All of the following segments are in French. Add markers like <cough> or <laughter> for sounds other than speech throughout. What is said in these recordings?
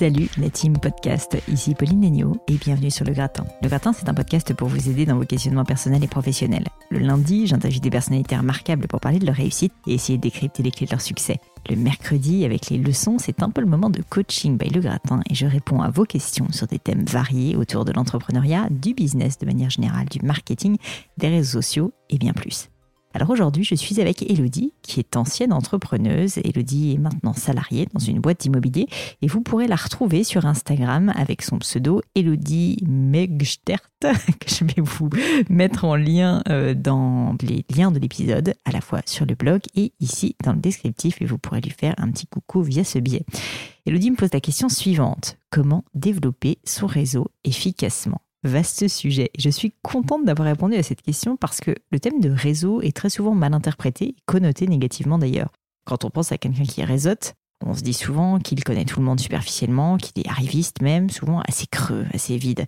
Salut la team podcast, ici Pauline Agneau et bienvenue sur Le Gratin. Le Gratin, c'est un podcast pour vous aider dans vos questionnements personnels et professionnels. Le lundi, j'interviewe des personnalités remarquables pour parler de leur réussite et essayer de décrypter les clés de leur succès. Le mercredi, avec les leçons, c'est un peu le moment de coaching by Le Gratin et je réponds à vos questions sur des thèmes variés autour de l'entrepreneuriat, du business de manière générale, du marketing, des réseaux sociaux et bien plus. Alors aujourd'hui, je suis avec Elodie, qui est ancienne entrepreneuse. Elodie est maintenant salariée dans une boîte d'immobilier et vous pourrez la retrouver sur Instagram avec son pseudo Elodie Megstert, <laughs> que je vais vous mettre en lien euh, dans les liens de l'épisode, à la fois sur le blog et ici dans le descriptif et vous pourrez lui faire un petit coucou via ce biais. Elodie me pose la question suivante. Comment développer son réseau efficacement? Vaste sujet. Je suis contente d'avoir répondu à cette question parce que le thème de réseau est très souvent mal interprété, connoté négativement d'ailleurs. Quand on pense à quelqu'un qui réseaute, on se dit souvent qu'il connaît tout le monde superficiellement, qu'il est arriviste même, souvent assez creux, assez vide.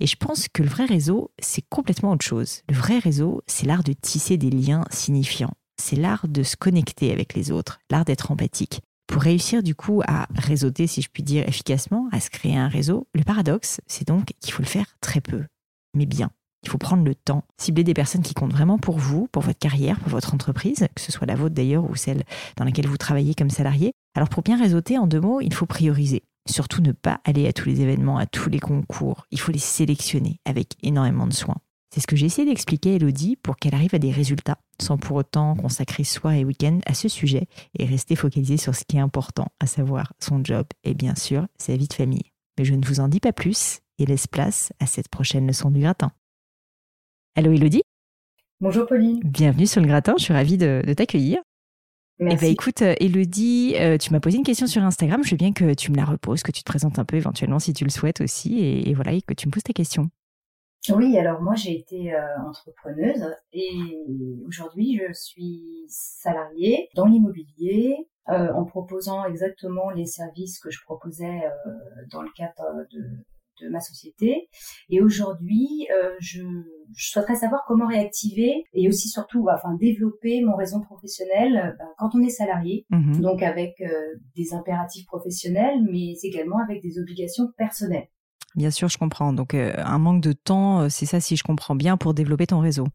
Et je pense que le vrai réseau, c'est complètement autre chose. Le vrai réseau, c'est l'art de tisser des liens signifiants. C'est l'art de se connecter avec les autres, l'art d'être empathique. Pour réussir du coup à réseauter, si je puis dire, efficacement, à se créer un réseau, le paradoxe, c'est donc qu'il faut le faire très peu, mais bien. Il faut prendre le temps, cibler des personnes qui comptent vraiment pour vous, pour votre carrière, pour votre entreprise, que ce soit la vôtre d'ailleurs ou celle dans laquelle vous travaillez comme salarié. Alors pour bien réseauter, en deux mots, il faut prioriser. Surtout ne pas aller à tous les événements, à tous les concours. Il faut les sélectionner avec énormément de soin. C'est ce que j'ai essayé d'expliquer à Elodie pour qu'elle arrive à des résultats, sans pour autant consacrer soir et week-end à ce sujet et rester focalisée sur ce qui est important, à savoir son job et bien sûr sa vie de famille. Mais je ne vous en dis pas plus et laisse place à cette prochaine leçon du gratin. Allô Elodie? Bonjour Pauline. Bienvenue sur le gratin, je suis ravie de, t'accueillir. Eh Merci. ben écoute, Elodie, euh, tu m'as posé une question sur Instagram. Je veux bien que tu me la reposes, que tu te présentes un peu éventuellement si tu le souhaites aussi, et voilà, et que tu me poses ta question. Oui, alors moi j'ai été euh, entrepreneuse et aujourd'hui je suis salariée dans l'immobilier euh, en proposant exactement les services que je proposais euh, dans le cadre de, de ma société. Et aujourd'hui, je, je, souhaiterais savoir comment réactiver et aussi surtout, bah, enfin développer mon réseau professionnel bah, quand on est salarié, Mhm. donc avec des impératifs professionnels, mais également avec des obligations personnelles. Bien sûr, je comprends. Donc, euh, un manque de temps, euh, c'est ça, si je comprends bien, pour développer ton réseau.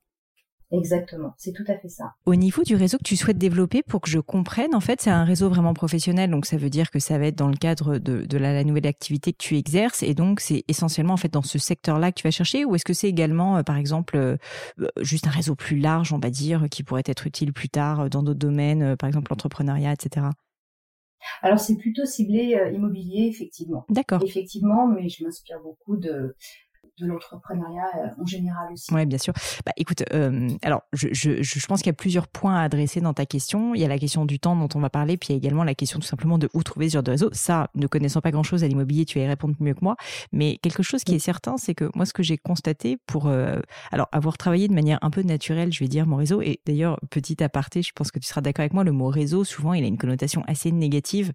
Exactement, c'est tout à fait ça. Au niveau du réseau que tu souhaites développer, pour que je comprenne, en fait, c'est un réseau vraiment professionnel. Donc, ça veut dire que ça va être dans le cadre de, de la, la, nouvelle activité que tu exerces. Et donc, c'est essentiellement, en fait, dans ce secteur-là que tu vas chercher. Ou est-ce que c'est également, euh, par exemple, juste un réseau plus large, on va dire, qui pourrait être utile plus tard dans d'autres domaines, par exemple l'entrepreneuriat, etc. Alors c'est plutôt ciblé euh, immobilier, effectivement. D'accord. Effectivement, mais je m'inspire beaucoup de de l'entrepreneuriat euh, en général aussi. Oui, bien sûr. Bah, écoute, euh, alors je, je, je pense qu'il y a plusieurs points à adresser dans ta question. Il y a la question du temps dont on va parler, puis il y a également la question tout simplement de où trouver ce genre de réseau. Ça, ne connaissant pas grand-chose à l'immobilier, tu vas y répondre mieux que moi. Mais quelque chose qui est certain, c'est que moi, ce que j'ai constaté pour euh, alors avoir travaillé de manière un peu naturelle, je vais dire mon réseau. Et d'ailleurs, petit aparté, je pense que tu seras d'accord avec moi, le mot réseau, souvent, il a une connotation assez négative.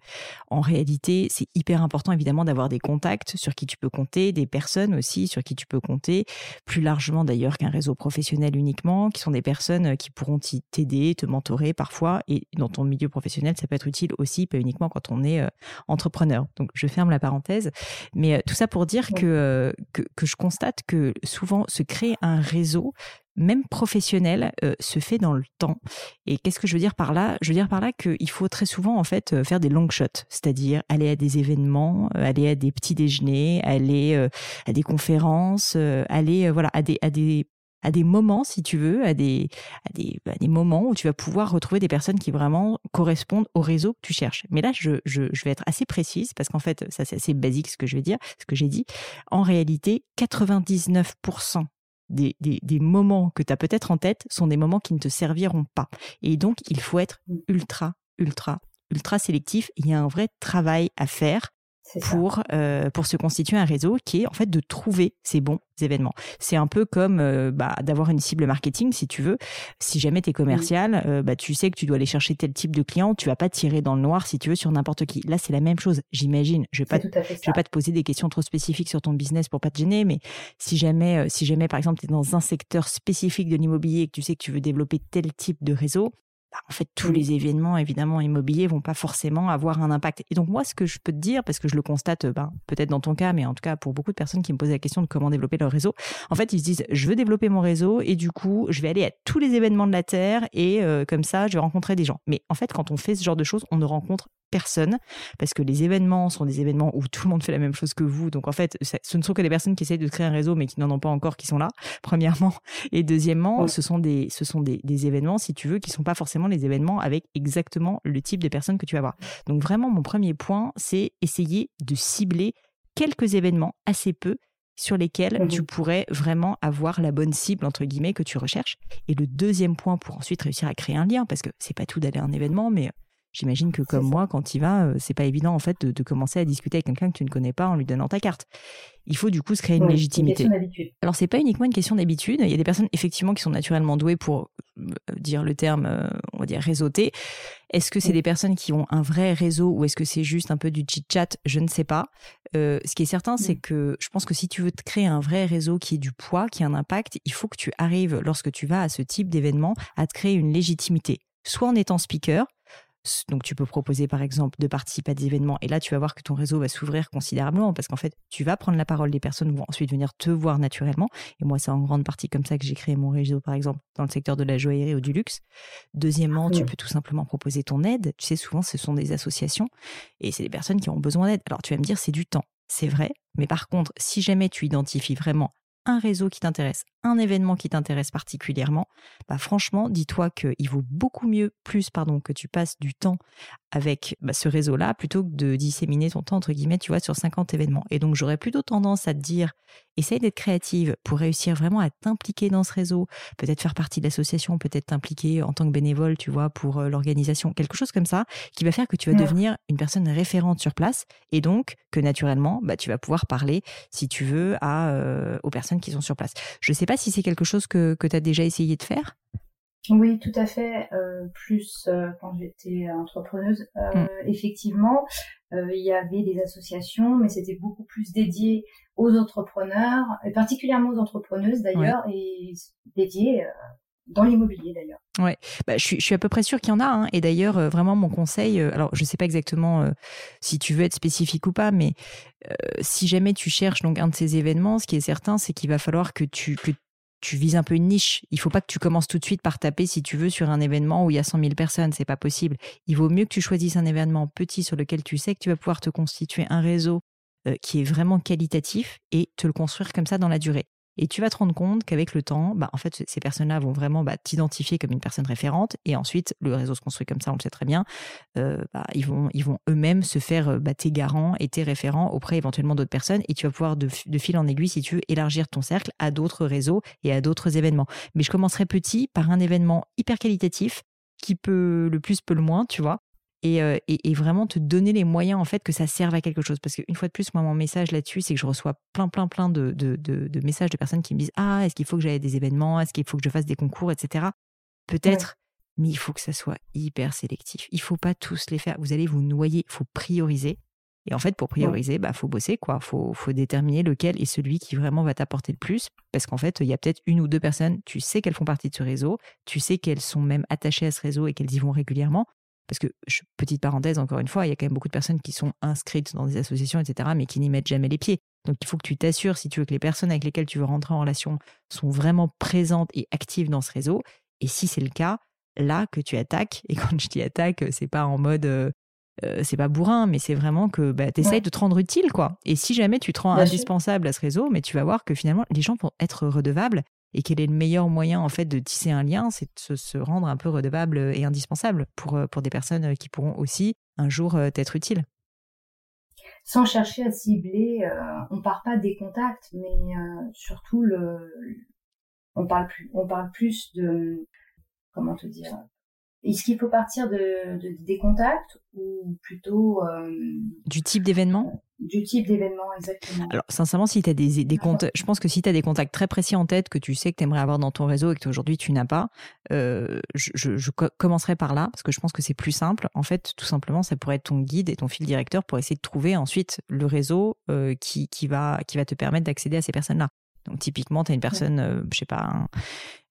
En réalité, c'est hyper important évidemment d'avoir des contacts sur qui tu peux compter, des personnes aussi sur qui tu peux compter, plus largement d'ailleurs qu'un réseau professionnel uniquement, qui sont des personnes qui pourront t'aider, te mentorer parfois, et dans ton milieu professionnel, ça peut être utile aussi, pas uniquement quand on est euh, entrepreneur. Donc je ferme la parenthèse, mais euh, tout ça pour dire que, euh, que, que je constate que souvent se créer un réseau même professionnel, euh, se fait dans le temps. Et qu'est-ce que je veux dire par là? Je veux dire par là qu'il faut très souvent en fait euh, faire des long shots, c'est-à-dire aller à des événements, euh, aller à des petits déjeuners, aller à des conférences, aller voilà à des à des à des moments, si tu veux, à des, à des, à des moments où tu vas pouvoir retrouver des personnes qui vraiment correspondent au réseau que tu cherches. Mais là, je, je, je vais être assez précise parce qu'en fait, ça c'est assez basique ce que je vais dire, ce que j'ai dit. En réalité, 99% des, des, moments que tu as peut-être en tête sont des moments qui ne te serviront pas. Et donc, il faut être mmh. ultra, ultra, ultra sélectif. Il y a un vrai travail à faire pour, euh, pour se constituer un réseau qui est en fait de trouver ces bons événements. C'est un peu comme euh, bah, d'avoir une cible marketing, si tu veux. Si jamais tu es commercial, euh, bah, tu sais que tu dois aller chercher tel type de client, tu vas pas tirer dans le noir, si tu veux, sur n'importe qui. Là, c'est la même chose, j'imagine. Je vais je vais pas te poser des questions trop spécifiques sur ton business pour pas te gêner, mais si jamais, si jamais, par exemple, tu es dans un secteur spécifique de l'immobilier et que tu sais que tu veux développer tel type de réseau, bah, en fait, tous les événements, évidemment, immobiliers vont pas forcément avoir un impact. Et donc, moi, ce que je peux te dire, parce que je le constate, ben, peut-être dans ton cas, mais en tout cas, pour beaucoup de personnes qui me posent la question de comment développer leur réseau, en fait, ils se disent, je veux développer mon réseau et du coup, je vais aller à tous les événements de la Terre et euh, comme ça, je vais rencontrer des gens. Mais en fait, quand on fait ce genre de choses, on ne rencontre personne parce que les événements sont des événements où tout le monde fait la même chose que vous. Donc en fait, ce ne sont que des personnes qui essayent de créer un réseau mais qui n'en ont pas encore qui sont là, <laughs> premièrement. Et deuxièmement, ce sont des ce sont des, des, événements, si tu veux, qui sont pas forcément les événements avec exactement le type de personnes que tu vas voir. Donc vraiment, mon premier point, c'est essayer de cibler quelques événements, assez peu, sur lesquels mmh tu pourrais vraiment avoir la bonne cible entre guillemets que tu recherches. Et le deuxième point pour ensuite réussir à créer un lien, parce que c'est pas tout d'aller à un événement, mais J'imagine que comme moi, quand il va, euh, c'est pas évident en fait de, commencer à discuter avec quelqu'un que tu ne connais pas en lui donnant ta carte. Il faut du coup se créer une légitimité. Une Alors c'est pas uniquement une question d'habitude. Il y a des personnes effectivement qui sont naturellement douées pour euh, dire le terme, euh, on va dire réseauter. Est-ce que c'est des personnes qui ont un vrai réseau ou est-ce que c'est juste un peu du chit chat? Je ne sais pas. ce qui est certain, c'est que je pense que si tu veux te créer un vrai réseau qui ait du poids, qui a un impact, il faut que tu arrives lorsque tu vas à ce type d'événement à te créer une légitimité soit en étant speaker, donc, tu peux proposer, par exemple, de participer à des événements. Et là, tu vas voir que ton réseau va s'ouvrir considérablement parce qu'en fait, tu vas prendre la parole des personnes vont ensuite venir te voir naturellement. Et moi, c'est en grande partie comme ça que j'ai créé mon réseau, par exemple, dans le secteur de la joaillerie ou du luxe. Deuxièmement, tu peux tout simplement proposer ton aide. Tu sais, souvent, ce sont des associations et c'est des personnes qui ont besoin d'aide. Alors, tu vas me dire, c'est du temps. C'est vrai. Mais par contre, si jamais tu identifies vraiment un réseau qui t'intéresse, un événement qui t'intéresse particulièrement, bah franchement, dis-toi qu'il vaut beaucoup mieux, plus pardon, que tu passes du temps avec bah, ce réseau-là plutôt que de disséminer ton temps entre guillemets, tu vois, sur 50 événements. Et donc j'aurais plutôt tendance à te dire, essaye d'être créative pour réussir vraiment à t'impliquer dans ce réseau, peut-être faire partie de l'association, peut-être t'impliquer en tant que bénévole, tu vois, pour euh, l'organisation, quelque chose comme ça, qui va faire que tu vas devenir une personne référente sur place et donc que naturellement, bah, tu vas pouvoir parler, si tu veux, à, euh, aux personnes qui sont sur place. Je sais pas si c'est quelque chose que, que tu as déjà essayé de faire? Oui, tout à fait. Euh, plus euh, quand j'étais entrepreneuse, euh, mm. effectivement, il y avait des associations, mais c'était beaucoup plus dédié aux entrepreneurs, et particulièrement aux entrepreneuses d'ailleurs, et dédié dans l'immobilier d'ailleurs. Ouais, bah, je, suis, je suis à peu près sûre qu'il y en a. Hein. Et d'ailleurs, vraiment, mon conseil, alors je ne sais pas exactement si tu veux être spécifique ou pas, mais si jamais tu cherches donc un de ces événements, ce qui est certain, c'est qu'il va falloir que tu, que tu vises un peu une niche. Il faut pas que tu commences tout de suite par taper, si tu veux, sur un événement où il y a 100 000 personnes. C'est pas possible. Il vaut mieux que tu choisisses un événement petit sur lequel tu sais que tu vas pouvoir te constituer un réseau euh, qui est vraiment qualitatif et te le construire comme ça dans la durée. Et tu vas te rendre compte qu'avec le temps, bah, en fait, ces personnes-là vont vraiment bah, t'identifier comme une personne référente. Et ensuite, le réseau se construit comme ça, on le sait très bien. Euh, bah, ils vont, ils vont eux-mêmes se faire euh, bah, tes garants et tes référents auprès éventuellement d'autres personnes. Et tu vas pouvoir, de, fil en aiguille, si tu veux, élargir ton cercle à d'autres réseaux et à d'autres événements. Mais je commencerai petit par un événement hyper qualitatif qui peut le plus, peut le moins, tu vois, euh, et, vraiment te donner les moyens en fait que ça serve à quelque chose. Parce qu'une fois de plus, moi, mon message là-dessus, c'est que je reçois plein, plein, plein de, de, messages de personnes qui me disent Ah, est-ce qu'il faut que j'aille à des événements? Est-ce qu'il faut que je fasse des concours, etc. Peut-être, mais il faut que ça soit hyper sélectif. Il faut pas tous les faire. Vous allez vous noyer, il faut prioriser. Et en fait, pour prioriser, il bah, faut bosser, quoi. Faut, faut déterminer lequel est celui qui vraiment va t'apporter le plus. Parce qu'en fait, il y a peut-être une ou deux personnes, tu sais qu'elles font partie de ce réseau, tu sais qu'elles sont même attachées à ce réseau et qu'elles y vont régulièrement. Parce que, petite parenthèse, encore une fois, il y a quand même beaucoup de personnes qui sont inscrites dans des associations, etc., mais qui n'y mettent jamais les pieds. Donc il faut que tu t'assures, si tu veux que les personnes avec lesquelles tu veux rentrer en relation sont vraiment présentes et actives dans ce réseau. Et si c'est le cas, là que tu attaques, et <laughs> quand je dis attaque, c'est pas en mode euh, euh, c'est pas bourrin, mais c'est vraiment que bah, tu essayes de te rendre utile, quoi. Et si jamais tu te rends indispensable à ce réseau, mais tu vas voir que finalement, les gens vont être redevables. Et quel est le meilleur moyen, en fait, de tisser un lien C'est de se, rendre un peu redevable et indispensable pour, pour des personnes qui pourront aussi un jour t'être utiles sans chercher à cibler. Euh, on part pas des contacts, mais euh, surtout le, on parle plus, on parle plus de, comment te dire. Est-ce qu'il faut partir de, des contacts ou plutôt euh, du type d'événement? Du type d'événement, exactement. Alors, sincèrement, si tu as des, des comptes, <laughs> je pense que si tu as des contacts très précis en tête que tu sais que tu aimerais avoir dans ton réseau et que aujourd'hui tu n'as pas, euh, je, je, commencerai par là parce que je pense que c'est plus simple. En fait, tout simplement, ça pourrait être ton guide et ton fil directeur pour essayer de trouver ensuite le réseau euh, qui, qui, va, qui va te permettre d'accéder à ces personnes-là. Donc typiquement, tu as une personne, je euh, je sais pas,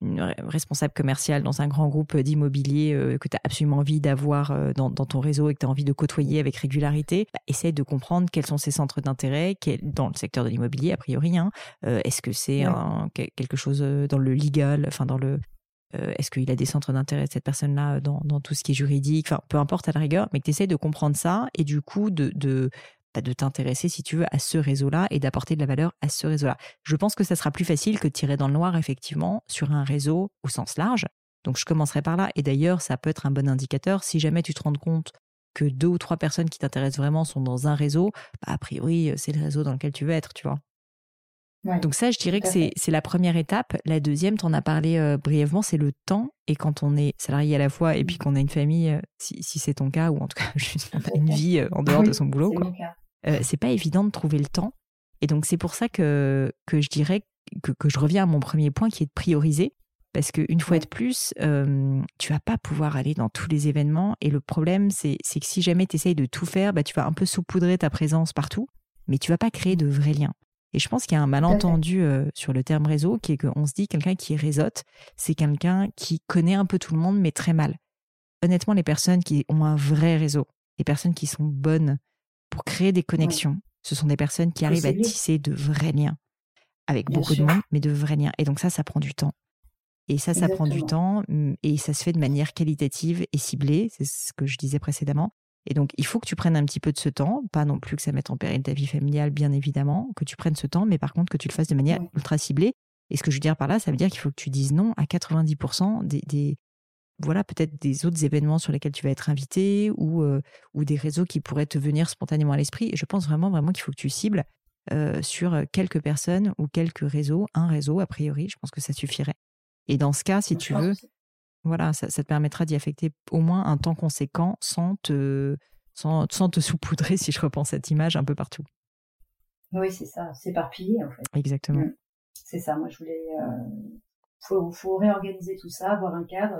une responsable commerciale dans un grand groupe d'immobilier euh, que tu as absolument envie d'avoir euh, dans, ton réseau et que tu as envie de côtoyer avec régularité, bah, essaye de comprendre quels sont ses centres d'intérêt dans le secteur de l'immobilier, a priori. Hein. Est-ce que c'est quelque chose dans le legal, enfin dans le... Est-ce qu'il a des centres d'intérêt, cette personne-là, dans, tout ce qui est juridique Enfin, peu importe à la rigueur, mais que tu essayes de comprendre ça et du coup de, de de t'intéresser, si tu veux, à ce réseau-là et d'apporter de la valeur à ce réseau-là. Je pense que ça sera plus facile que de tirer dans le noir, effectivement, sur un réseau au sens large. Donc, je commencerai par là. Et d'ailleurs, ça peut être un bon indicateur. Si jamais tu te rends compte que deux ou trois personnes qui t'intéressent vraiment sont dans un réseau, bah, a priori, euh, c'est le réseau dans lequel tu veux être, tu vois. Donc ça, je dirais que c'est la première étape. La deuxième, tu en as parlé euh, brièvement, c'est le temps. Et quand on est salarié à la fois et puis qu'on a une famille, euh, si, c'est ton cas, ou en tout cas <laughs> juste une vie en dehors de son boulot, quoi, euh, c'est pas évident de trouver le temps. Et donc, c'est pour ça que, que je dirais que, que, je reviens à mon premier point qui est de prioriser. Parce qu'une fois de plus, euh, tu vas pas pouvoir aller dans tous les événements. Et le problème, c'est que si jamais tu essayes de tout faire, bah, tu vas un peu saupoudrer ta présence partout, mais tu vas pas créer de vrais liens. Et je pense qu'il y a un malentendu euh, sur le terme réseau, qui est qu'on se dit quelqu'un qui réseaute, c'est quelqu'un qui connaît un peu tout le monde, mais très mal. Honnêtement, les personnes qui ont un vrai réseau, les personnes qui sont bonnes, pour créer des connexions. Ce sont des personnes qui arrivent à tisser de vrais liens avec beaucoup de monde, mais de vrais liens. Et donc ça, ça prend du temps. Et ça, ça prend du temps mm, et ça se fait de manière qualitative et ciblée. C'est ce que je disais précédemment. Et donc, il faut que tu prennes un petit peu de ce temps, pas non plus que ça mette en péril ta vie familiale, bien évidemment, que tu prennes ce temps, mais par contre que tu le fasses de manière ultra ciblée. Et ce que je veux dire par là, ça veut dire qu'il faut que tu dises non à 90% des, voilà peut-être des autres événements sur lesquels tu vas être invité ou, euh, ou des réseaux qui pourraient te venir spontanément à l'esprit. Et je pense vraiment, vraiment qu'il faut que tu cibles euh, sur quelques personnes ou quelques réseaux, un réseau a priori, je pense que ça suffirait. Et dans ce cas, si tu veux, voilà, ça, te permettra d'y affecter au moins un temps conséquent sans te, sans, sans te saupoudrer, <laughs> si je repense cette image, un peu partout. Oui, c'est ça, s'éparpiller en fait. Exactement. Mmh. C'est ça, moi je voulais... Euh, faut, faut réorganiser tout ça, avoir un cadre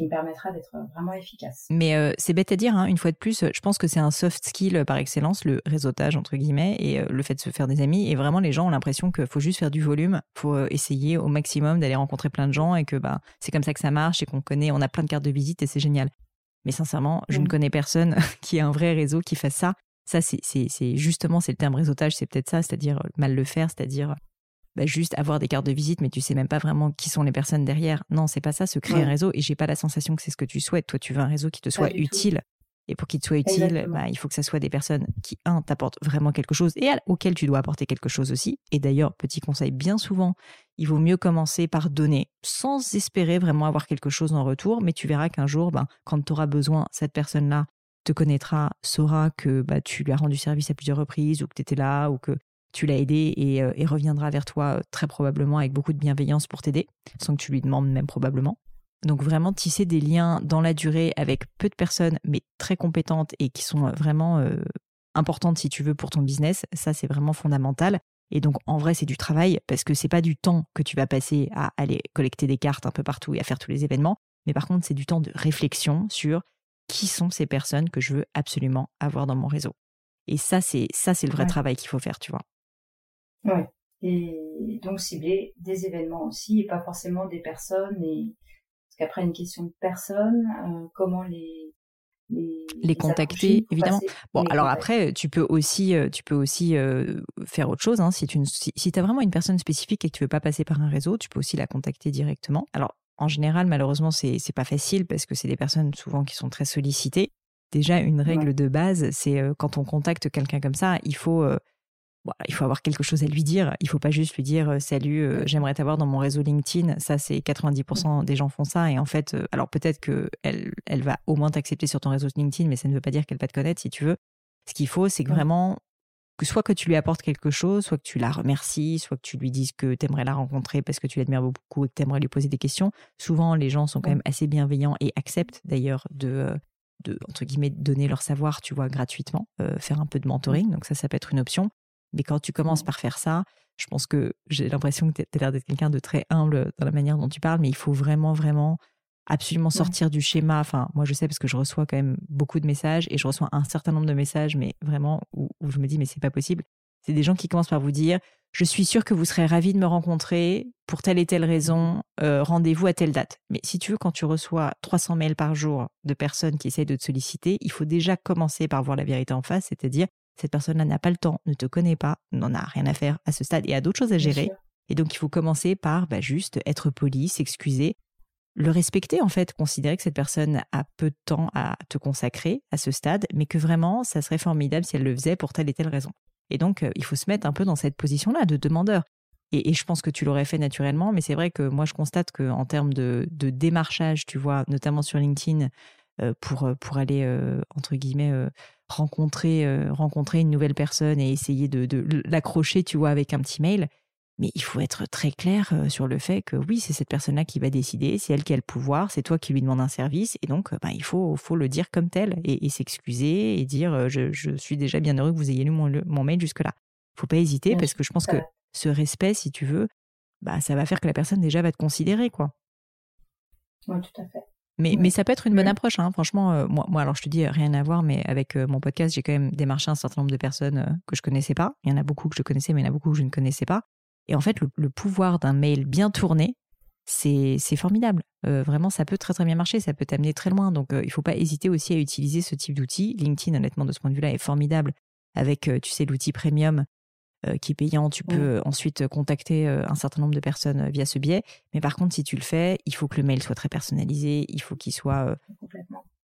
qui me permettra d'être vraiment efficace. Mais euh, c'est bête à dire, hein, une fois de plus, je pense que c'est un soft skill par excellence, le réseautage, entre guillemets, et euh, le fait de se faire des amis. Et vraiment, les gens ont l'impression qu'il faut juste faire du volume, il faut euh, essayer au maximum d'aller rencontrer plein de gens et que bah, c'est comme ça que ça marche et qu'on connaît, on a plein de cartes de visite et c'est génial. Mais sincèrement, je ne connais personne <laughs> qui ait un vrai réseau qui fasse ça. Ça, c'est justement, c'est le terme réseautage, c'est peut-être ça, c'est-à-dire mal le faire, c'est-à-dire bah, juste avoir des cartes de visite, mais tu sais même pas vraiment qui sont les personnes derrière. Non, c'est pas ça, se créer un réseau. Et j'ai pas la sensation que c'est ce que tu souhaites. Toi, tu veux un réseau qui te soit utile. Et pour qu'il te soit utile, bah, il faut que ça soit des personnes qui, un, t'apportent vraiment quelque chose et auxquelles tu dois apporter quelque chose aussi. Et d'ailleurs, petit conseil, bien souvent, il vaut mieux commencer par donner sans espérer vraiment avoir quelque chose en retour. Mais tu verras qu'un jour, ben, quand tu auras besoin, cette personne-là te connaîtra, saura que bah, tu lui as rendu service à plusieurs reprises ou que tu étais là ou que tu l'as aidé euh, et, reviendra vers toi euh, très probablement avec beaucoup de bienveillance pour t'aider, sans que tu lui demandes même probablement. Donc vraiment tisser des liens dans la durée avec peu de personnes, mais très compétentes et qui sont vraiment euh, importantes si tu veux pour ton business, ça c'est vraiment fondamental. Et donc en vrai c'est du travail parce que c'est pas du temps que tu vas passer à aller collecter des cartes un peu partout et à faire tous les événements, mais par contre c'est du temps de réflexion sur qui sont ces personnes que je veux absolument avoir dans mon réseau. Et ça c'est ça c'est le vrai travail qu'il faut faire, tu vois. Oui. Et donc cibler des événements aussi et pas forcément des personnes. Et parce qu'après une question de personnes, euh, comment les les, contacter, évidemment. Bon, alors après, tu peux aussi, tu peux aussi faire autre chose. Hein. Si tu si, si as vraiment une personne spécifique et que tu veux pas passer par un réseau, tu peux aussi la contacter directement. Alors, en général, malheureusement, c'est c'est pas facile parce que c'est des personnes souvent qui sont très sollicitées. Déjà, une règle de base, c'est quand on contacte quelqu'un comme ça, il faut il faut avoir quelque chose à lui dire. Il faut pas juste lui dire euh, salut, euh, j'aimerais t'avoir dans mon réseau LinkedIn. Ça, c'est 90% des gens font ça. Et en fait, euh, alors peut-être que elle, elle va au moins t'accepter sur ton réseau LinkedIn, mais ça ne veut pas dire qu'elle va te connaître si tu veux. Ce qu'il faut, c'est que vraiment que soit que tu lui apportes quelque chose, soit que tu la remercies, soit que tu lui dises que tu aimerais la rencontrer parce que tu l'admires beaucoup et que tu aimerais lui poser des questions. Souvent, les gens sont quand même assez bienveillants et acceptent d'ailleurs de, de entre guillemets donner leur savoir, tu vois, gratuitement, faire un peu de mentoring. Donc ça, ça peut être une option. Mais quand tu commences par faire ça, je pense que j'ai l'impression que tu as l'air d'être quelqu'un de très humble dans la manière dont tu parles, mais il faut vraiment, vraiment absolument sortir du schéma. Enfin, moi, je sais parce que je reçois quand même beaucoup de messages et je reçois un certain nombre de messages, mais vraiment où, je me dis, mais c'est pas possible. C'est des gens qui commencent par vous dire, je suis sûr que vous serez ravi de me rencontrer pour telle et telle raison, euh, rendez-vous à telle date. Mais si tu veux, quand tu reçois 300 mails par jour de personnes qui essayent de te solliciter, il faut déjà commencer par voir la vérité en face, c'est-à-dire cette personne-là n'a pas le temps, ne te connaît pas, n'en a rien à faire à ce stade et a d'autres choses à gérer. Et donc, il faut commencer par bah, juste être poli, s'excuser, le respecter en fait, considérer que cette personne a peu de temps à te consacrer à ce stade, mais que vraiment, ça serait formidable si elle le faisait pour telle et telle raison. Et donc, euh, il faut se mettre un peu dans cette position-là de demandeur. Et, je pense que tu l'aurais fait naturellement, mais c'est vrai que moi, je constate qu'en termes de, démarchage, tu vois, notamment sur LinkedIn, pour, euh, pour aller, entre guillemets, rencontrer, euh, rencontrer une nouvelle personne et essayer de, l'accrocher, tu vois, avec un petit mail. Mais il faut être très clair euh, sur le fait que oui, c'est cette personne-là qui va décider, c'est elle qui a le pouvoir, c'est toi qui lui demande un service, et donc bah, il faut, faut le dire comme tel et, s'excuser et dire euh, je, suis déjà bien heureux que vous ayez lu mon, mon mail jusque-là. Il faut pas hésiter parce que je pense que ce respect, si tu veux, bah, ça va faire que la personne déjà va te considérer, quoi. Oui, tout à fait. Mais, mais ça peut être une bonne approche, hein. franchement. Euh, moi, moi, alors je te dis, rien à voir, mais avec euh, mon podcast, j'ai quand même démarché un certain nombre de personnes euh, que je connaissais pas. Il y en a beaucoup que je connaissais, mais il y en a beaucoup que je ne connaissais pas. Et en fait, le, pouvoir d'un mail bien tourné, c'est formidable. vraiment, ça peut très très bien marcher, ça peut t'amener très loin. Donc, il faut pas hésiter aussi à utiliser ce type d'outil. LinkedIn, honnêtement, de ce point de vue-là, est formidable avec, tu sais, l'outil premium euh, qui est payant, tu peux ensuite contacter euh, un certain nombre de personnes euh, via ce biais. Mais par contre, si tu le fais, il faut que le mail soit très personnalisé, il faut qu'il soit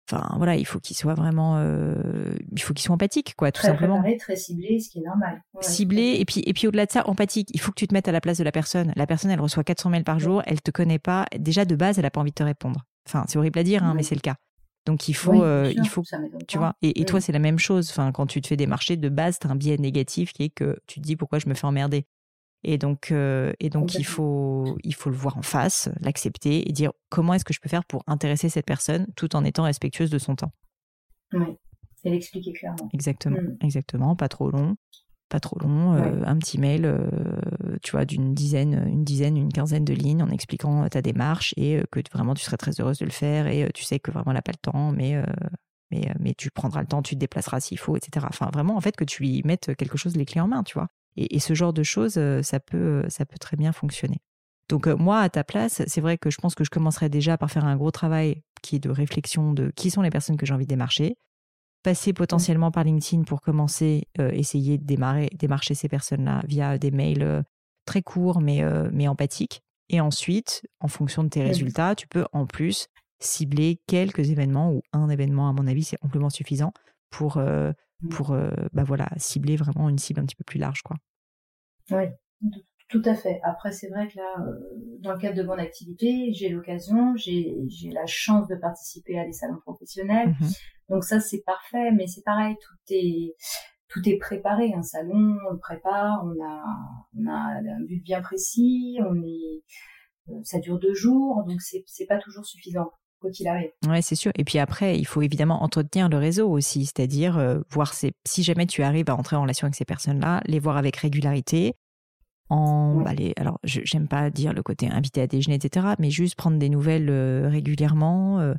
Enfin voilà, il faut qu'il soit vraiment, il faut qu'il soit empathique, quoi, tout très simplement. Préparé, très ciblé, ce qui est normal. ciblé et puis et puis au-delà de ça, empathique. Il faut que tu te mettes à la place de la personne. La personne, elle reçoit 400 mails par jour, elle te connaît pas. Déjà de base, elle a pas envie de te répondre. Enfin, c'est horrible à dire, hein, mais c'est le cas. Donc il faut, euh, il faut, tu vois. Et, toi, c'est la même chose. Enfin, quand tu te fais des marchés de base, tu as un biais négatif qui est que tu te dis pourquoi je me fais emmerder. Et donc, euh, et donc il faut, il faut le voir en face, l'accepter et dire comment est-ce que je peux faire pour intéresser cette personne tout en étant respectueuse de son temps. Oui, et l'expliquer clairement. Exactement, mm. exactement, pas trop long pas trop long, euh, un petit mail, euh, tu vois, d'une dizaine, une dizaine, une quinzaine de lignes en expliquant euh, ta démarche et que vraiment tu serais très heureuse de le faire et tu sais que vraiment elle n'a pas le temps, mais, mais, mais tu prendras le temps, tu te déplaceras s'il faut, etc. Enfin, vraiment, en fait, que tu lui mettes quelque chose les clés en main, tu vois. Et, ce genre de choses, ça peut, ça peut très bien fonctionner. Donc moi, à ta place, c'est vrai que je pense que je commencerai déjà par faire un gros travail qui est de réflexion de qui sont les personnes que j'ai envie de démarcher, passer potentiellement par LinkedIn pour commencer, euh, essayer de démarrer, démarcher ces personnes-là via des mails euh, très courts mais, euh, mais empathiques. Et ensuite, en fonction de tes résultats, tu peux en plus cibler quelques événements ou un événement, à mon avis, c'est amplement suffisant pour, mmh. pour bah voilà, cibler vraiment une cible un petit peu plus large. Quoi. Oui, tout à fait. Après, c'est vrai que là, dans le cadre de mon activité, j'ai l'occasion, j'ai la chance de participer à des salons professionnels. Mmh donc ça, c'est parfait, mais c'est pareil, tout est tout est préparé. Un salon, on le prépare, on a on a un but bien précis, on est euh, ça dure deux jours, donc c'est c'est pas toujours suffisant quoi qu'il arrive. Ouais, c'est sûr. Et puis après, il faut évidemment entretenir le réseau aussi, c'est-à-dire euh, voir ces, si jamais tu arrives à entrer en relation avec ces personnes-là, les voir avec régularité. En, bah, alors, j'aime pas dire le côté invité à déjeuner, etc., mais juste prendre des nouvelles euh, régulièrement,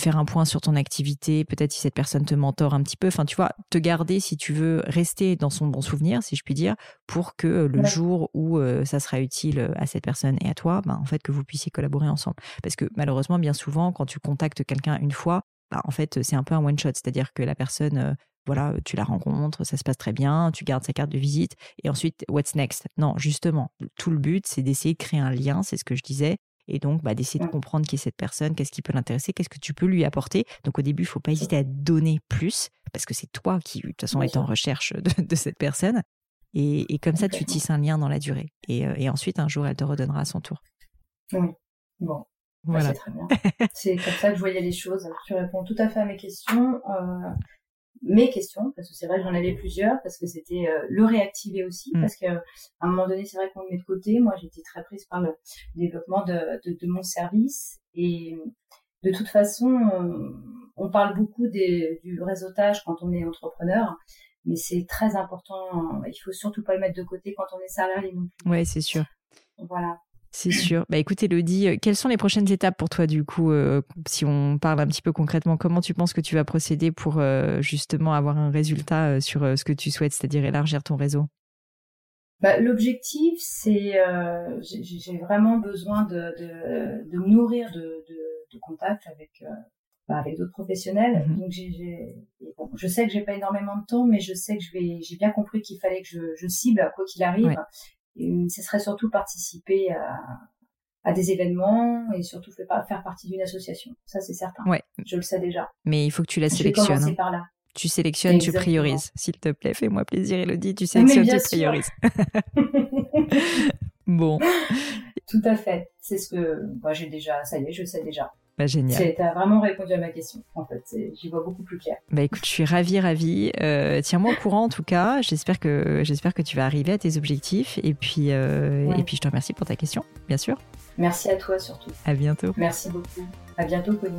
faire un point sur ton activité, peut-être si cette personne te mentore un petit peu, enfin tu vois, te garder si tu veux rester dans son bon souvenir, si je puis dire, pour que euh, le jour où euh, ça sera utile euh, à cette personne et à toi, ben, en fait que vous puissiez collaborer ensemble. Parce que malheureusement, bien souvent, quand tu contactes quelqu'un une fois, bah, en fait, c'est un peu un one shot, c'est-à-dire que la personne voilà, tu la rencontres, ça se passe très bien, tu gardes sa carte de visite, et ensuite, what's next? Non, justement, tout le but, c'est d'essayer de créer un lien, c'est ce que je disais, et donc bah, d'essayer de comprendre qui est cette personne, qu'est-ce qui peut l'intéresser, qu'est-ce que tu peux lui apporter. Donc au début, il faut pas hésiter à donner plus, parce que c'est toi qui, de toute façon, est en recherche <laughs> de, cette personne. Et, comme ça, tu tisses un lien dans la durée. Euh, et, ensuite, un jour, elle te redonnera à son tour. Oui, bon. Bah, voilà. c'est très bien. c'est comme ça que je voyais les choses. Tu réponds tout à fait à mes questions. Euh, mes questions, parce que c'est vrai que j'en avais plusieurs, parce que c'était euh, le réactiver aussi, mm. parce que à un moment donné, c'est vrai qu'on le met de côté. Moi, j'étais très prise par le développement de, de, de, mon service, et de toute façon, on, parle beaucoup des, du réseautage quand on est entrepreneur, mais c'est très important. Il faut surtout pas le mettre de côté quand on est salarié non plus. Ouais, c'est sûr. Voilà. C'est sûr. Bah écoute, Elodie, euh, quelles sont les prochaines étapes pour toi du coup euh, Si on parle un petit peu concrètement, comment tu penses que tu vas procéder pour euh, justement avoir un résultat sur ce que tu souhaites, c'est-à-dire élargir ton réseau? Bah, L'objectif, c'est j'ai vraiment besoin de, de, nourrir de, de, contacts avec bah, avec d'autres professionnels. Mm-hmm. Donc bon, je sais que j'ai pas énormément de temps, mais je sais que je vais, j'ai bien compris qu'il fallait que je, je cible quoi qu'il arrive. Ce serait surtout participer à, à des événements et surtout faire partie d'une association. Ça, c'est certain. Ouais. Je le sais déjà. Mais il faut que tu la sélectionnes. Je vais par là. Tu sélectionnes, tu priorises. S'il te plaît, fais-moi plaisir, Elodie. Tu sélectionnes, tu priorises. <laughs> <laughs> bon. Tout à fait. C'est ce que moi j'ai déjà. Ça y est, je sais déjà. Bah, génial. Tu as vraiment répondu à ma question. En fait, j'y vois beaucoup plus clair. Bah écoute, je suis ravie, ravie. Euh, Tiens-moi au courant en tout cas. J'espère que que tu vas arriver à tes objectifs. Et puis euh, et puis je te remercie pour ta question, bien sûr. Merci à toi surtout. À bientôt. Merci beaucoup. À bientôt, Pauline.